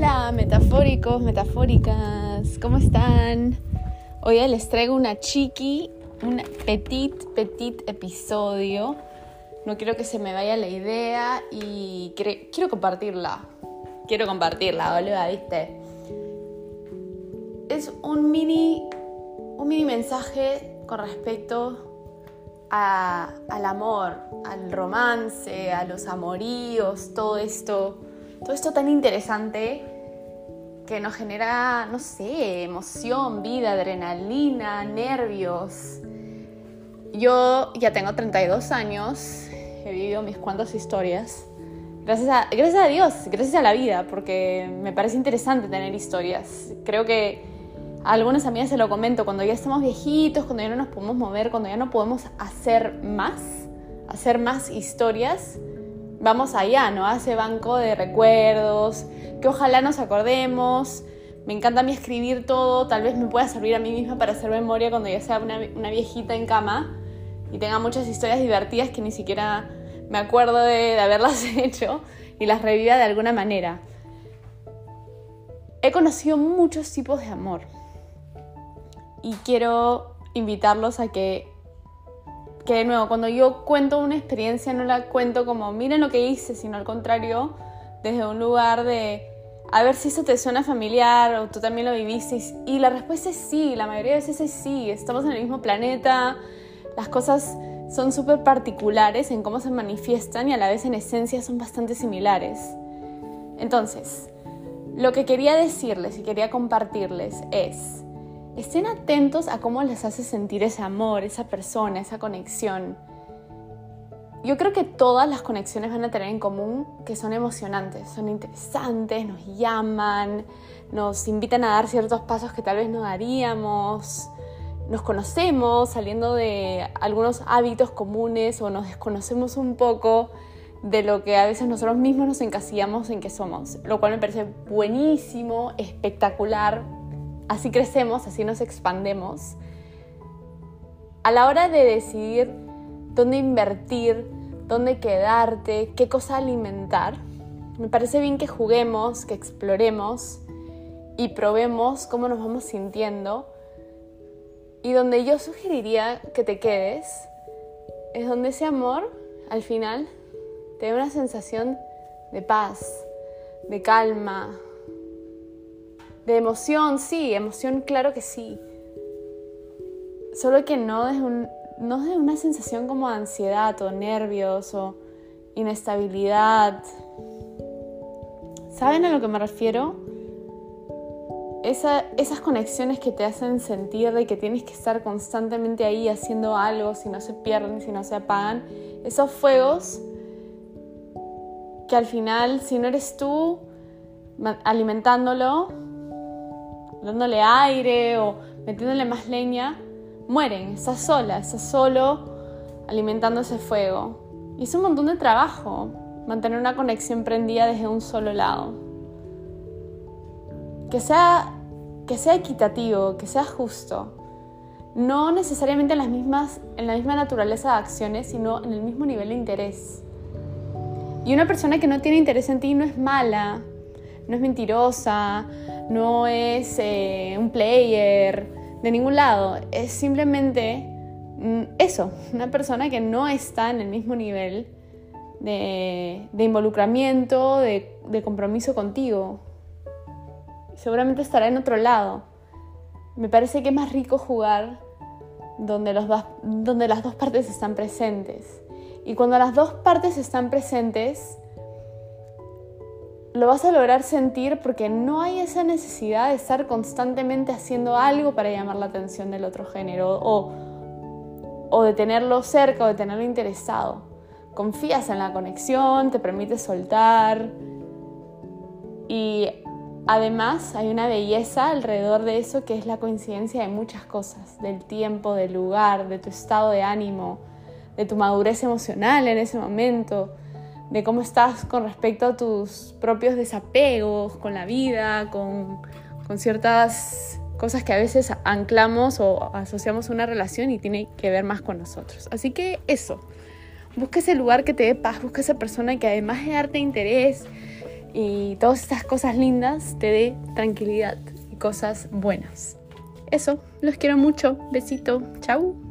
Hola, metafóricos, metafóricas, ¿cómo están? Hoy les traigo una chiqui, un petit, petit episodio. No quiero que se me vaya la idea y quiero compartirla. Quiero compartirla, boluda, ¿viste? Es un mini, un mini mensaje con respecto al amor, al romance, a los amoríos, todo esto todo esto tan interesante que nos genera, no sé, emoción, vida, adrenalina, nervios. Yo ya tengo 32 años, he vivido mis cuantas historias. Gracias a, gracias a Dios, gracias a la vida, porque me parece interesante tener historias. Creo que a algunas amigas se lo comento, cuando ya estamos viejitos, cuando ya no nos podemos mover, cuando ya no podemos hacer más, hacer más historias, vamos allá, ¿no? A ese banco de recuerdos, que ojalá nos acordemos. Me encanta a mí escribir todo, tal vez me pueda servir a mí misma para hacer memoria cuando ya sea una, viejita en cama y tenga muchas historias divertidas que ni siquiera me acuerdo de, de haberlas hecho y las reviva de alguna manera. He conocido muchos tipos de amor y quiero invitarlos a que que de nuevo, cuando yo cuento una experiencia no la cuento como miren lo que hice, sino al contrario, desde un lugar de a ver si eso te suena familiar o tú también lo viviste. Y la respuesta es sí, la mayoría de veces es sí, estamos en el mismo planeta, las cosas son súper particulares en cómo se manifiestan y a la vez en esencia son bastante similares. Entonces, lo que quería decirles y quería compartirles es, estén atentos a cómo les hace sentir ese amor, esa persona, esa conexión. Yo creo que todas las conexiones van a tener en común que son emocionantes, son interesantes, nos llaman, nos invitan a dar ciertos pasos que tal vez no daríamos, nos conocemos saliendo de algunos hábitos comunes o nos desconocemos un poco de lo que a veces nosotros mismos nos encasillamos en que somos, lo cual me parece buenísimo, espectacular, así crecemos, así nos expandemos. A la hora de decidir dónde invertir, dónde quedarte, qué cosa alimentar, me parece bien que juguemos, que exploremos y probemos cómo nos vamos sintiendo. Y donde yo sugeriría que te quedes es donde ese amor al final te da una sensación de paz, de calma, de emoción, sí, emoción, claro que sí. Solo que no es, un, no una sensación como ansiedad o nervios o inestabilidad. ¿Saben a lo que me refiero? esas conexiones que te hacen sentir de que tienes que estar constantemente ahí haciendo algo, si no se pierden, si no se apagan. Esos fuegos que al final, si no eres tú alimentándolo, dándole aire o metiéndole más leña, mueren, estás sola, estás solo alimentando ese fuego. Y es un montón de trabajo mantener una conexión prendida desde un solo lado. Que sea, que sea equitativo, que sea justo. No necesariamente en, las mismas, en la misma naturaleza de acciones, sino en el mismo nivel de interés. Y una persona que no tiene interés en ti no es mala, no es mentirosa, no es eh, un player de ningún lado, es simplemente mm, eso, una persona que no está en el mismo nivel de, involucramiento, de, compromiso contigo. Seguramente estará en otro lado. Me parece que es más rico jugar donde, las dos partes están presentes. Y cuando las dos partes están presentes, lo vas a lograr sentir porque no hay esa necesidad de estar constantemente haciendo algo para llamar la atención del otro género o, o de tenerlo cerca o de tenerlo interesado. Confías en la conexión, te permite soltar y además hay una belleza alrededor de eso que es la coincidencia de muchas cosas, del tiempo, del lugar, de tu estado de ánimo, de tu madurez emocional en ese momento de cómo estás con respecto a tus propios desapegos con la vida, con, ciertas cosas que a veces anclamos o asociamos a una relación y tiene que ver más con nosotros. Así que eso, busca ese lugar que te dé paz, busca esa persona que además de darte interés, y todas estas cosas lindas te dé tranquilidad y cosas buenas. Eso, los quiero mucho. Besito. Chau.